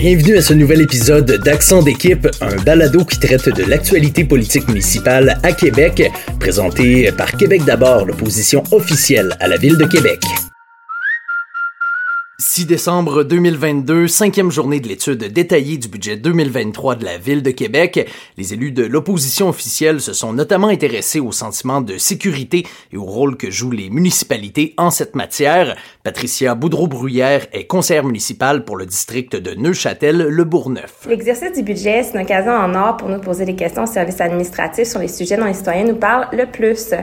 Bienvenue à ce nouvel épisode d'Accent d'équipe, un balado qui traite de l'actualité politique municipale à Québec, présenté par Québec d'abord, l'opposition officielle à la ville de Québec. 6 décembre 2022, cinquième journée de l'étude détaillée du budget 2023 de la Ville de Québec. Les élus de l'opposition officielle se sont notamment intéressés au sentiment de sécurité et au rôle que jouent les municipalités en cette matière. Patricia Boudreau-Bruyère est conseillère municipale pour le district de Neuchâtel-Le Bourgneuf. L'exercice du budget, c'est une occasion en or pour nous poser des questions au service administratif sur les sujets dont les citoyens nous parlent le plus.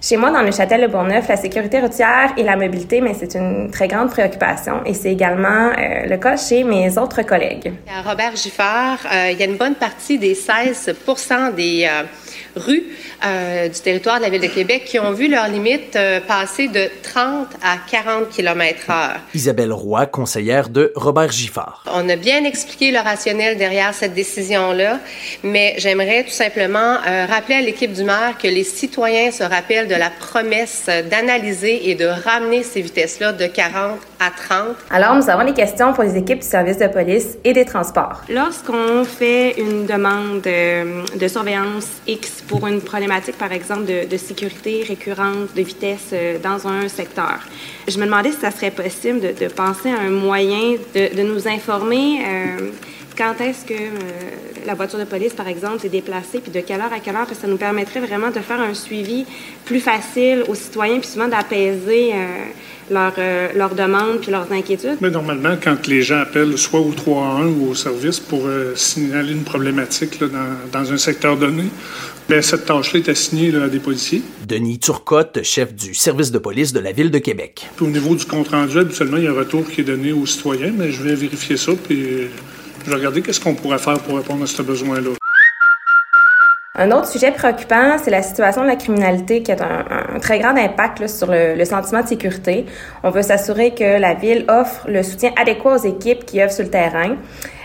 Chez moi, dans le Châtel de Bourgneuf, la sécurité routière et la mobilité, mais c'est une très grande préoccupation et c'est également euh, le cas chez mes autres collègues. À Robert Giffard, euh, il y a une bonne partie des 16 des euh, rues euh, du territoire de la Ville de Québec qui ont vu leur limite euh, passer de 30 à 40 km heure. Isabelle Roy, conseillère de Robert Giffard. On a bien expliqué le rationnel derrière cette décision-là, mais j'aimerais tout simplement euh, rappeler à l'équipe du maire que les citoyens se rappellent de la promesse d'analyser et de ramener ces vitesses-là de 40 à 30. Alors, nous avons des questions pour les équipes du service de police et des transports. Lorsqu'on fait une demande de, de surveillance X pour une problématique, par exemple, de, de sécurité récurrente de vitesse euh, dans un secteur, je me demandais si ça serait possible de, de penser à un moyen de, de nous informer. Euh, quand est-ce que euh, la voiture de police, par exemple, est déplacée, puis de quelle heure à quelle heure, parce que ça nous permettrait vraiment de faire un suivi plus facile aux citoyens, puis souvent d'apaiser euh, leurs euh, leurs demandes puis leurs inquiétudes. Mais normalement, quand les gens appellent soit au 311 ou au service pour euh, signaler une problématique là, dans, dans un secteur donné, bien, cette tâche-là est assignée là, à des policiers. Denis Turcotte, chef du service de police de la ville de Québec. Puis au niveau du compte-rendu, habituellement, il y a un retour qui est donné aux citoyens, mais je vais vérifier ça, puis je vais regarder qu'est-ce qu'on pourrait faire pour répondre à ce besoin-là. Un autre sujet préoccupant, c'est la situation de la criminalité qui a un, un très grand impact là, sur le, le, sentiment de sécurité. On veut s'assurer que la ville offre le soutien adéquat aux équipes qui œuvrent sur le terrain.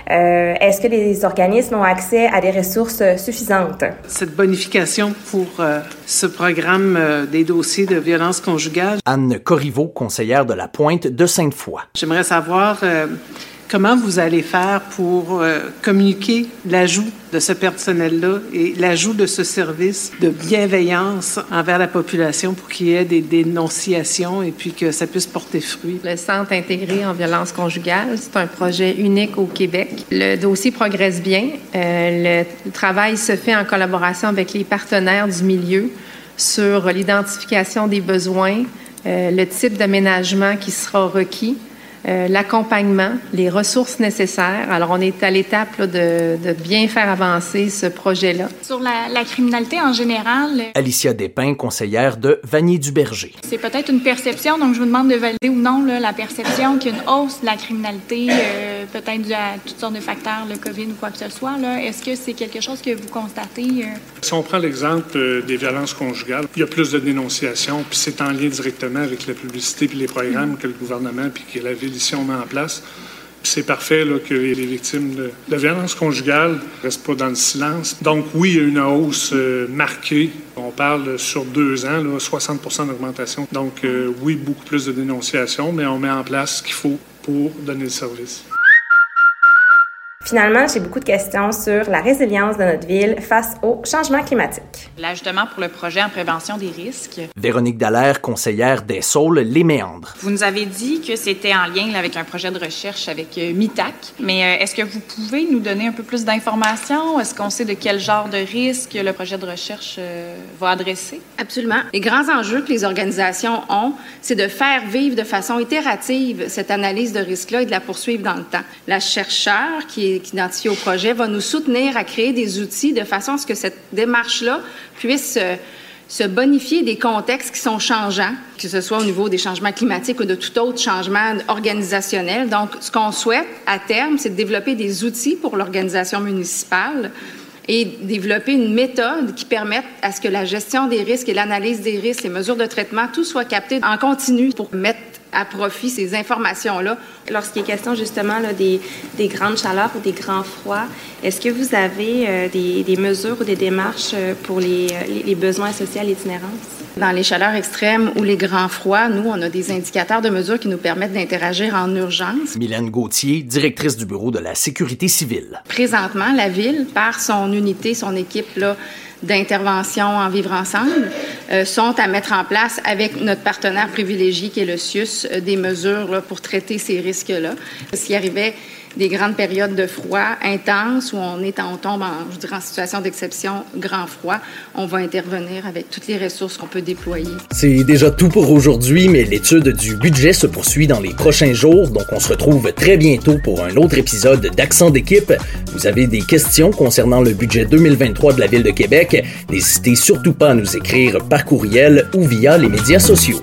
Euh, Est-ce que les organismes ont accès à des ressources suffisantes? Cette bonification pour euh, ce programme euh, des dossiers de violence conjugale? Anne Corriveau, conseillère de la Pointe de Sainte-Foy. J'aimerais savoir euh, comment vous allez faire pour euh, communiquer l'ajout de ce personnel-là et l'ajout de ce service de bienveillance envers la population pour qu'il y ait des dénonciations et puis que ça puisse porter fruit? Le Centre intégré en violence conjugale, c'est un projet unique au Québec. Le dossier progresse bien. Euh, le travail se fait en collaboration avec les partenaires du milieu sur l'identification des besoins, euh, le type d'aménagement qui sera requis, euh, l'accompagnement, les ressources nécessaires. Alors, on est à l'étape de, de, bien faire avancer ce projet-là. Sur la, la, criminalité en général. Alicia Despins, conseillère de Vanier-du-Berger. C'est peut-être une perception, donc je vous demande de valider ou non là, la perception qu'il y a une hausse de la criminalité, euh, peut-être dû à toutes sortes de facteurs, le COVID ou quoi que ce soit. Est-ce que c'est quelque chose que vous constatez? Euh? Si on prend l'exemple des violences conjugales, il y a plus de dénonciations, puis c'est en lien directement avec la publicité puis les programmes mmh. que le gouvernement puis que la ville ici on met en place. C'est parfait là, que les, les victimes de, de violence conjugale ne restent pas dans le silence. Donc oui, il y a une hausse euh, marquée. On parle sur deux ans, là, 60% d'augmentation. Donc euh, oui, beaucoup plus de dénonciations, mais on met en place ce qu'il faut pour donner le service. Finalement, j'ai beaucoup de questions sur la résilience de notre ville face au changement climatique. L'ajustement pour le projet en prévention des risques. Véronique Dallaire, conseillère des Saules, les Méandres. Vous nous avez dit que c'était en lien avec un projet de recherche avec euh, MITAC, mais euh, est-ce que vous pouvez nous donner un peu plus d'informations? Est-ce qu'on sait de quel genre de risque le projet de recherche euh, va adresser? Absolument. Les grands enjeux que les organisations ont, c'est de faire vivre de façon itérative cette analyse de risque-là et de la poursuivre dans le temps. La chercheure qui est identifié au projet va nous soutenir à créer des outils de façon à ce que cette démarche-là puisse se, se bonifier des contextes qui sont changeants, que ce soit au niveau des changements climatiques ou de tout autre changement organisationnel. Donc, ce qu'on souhaite à terme, c'est de développer des outils pour l'organisation municipale et développer une méthode qui permette à ce que la gestion des risques et l'analyse des risques, les mesures de traitement, tout soit capté en continu pour mettre à profit ces informations-là. Lorsqu'il est question justement des, des, grandes chaleurs ou des grands froids, est-ce que vous avez euh, des, mesures ou des démarches pour les, les besoins associés à l'itinérance? Dans les chaleurs extrêmes ou les grands froids, nous, on a des indicateurs de mesure qui nous permettent d'interagir en urgence. Mylène Gauthier, directrice du bureau de la sécurité civile. Présentement, la ville, par son unité, son équipe là, d'intervention en vivre ensemble, euh, sont à mettre en place avec notre partenaire privilégié qui est le CIUS euh, des mesures pour traiter ces risques-là. S'il arrivait des grandes périodes de froid intenses où on est on tombe je dirais, en situation d'exception, grand froid, on va intervenir avec toutes les ressources qu'on peut déployer. C'est déjà tout pour aujourd'hui, mais l'étude du budget se poursuit dans les prochains jours, donc on se retrouve très bientôt pour un autre épisode d'Accent d'équipe. Vous avez des questions concernant le budget 2023 de la Ville de Québec, n'hésitez surtout pas à nous écrire par courriel ou via les médias sociaux.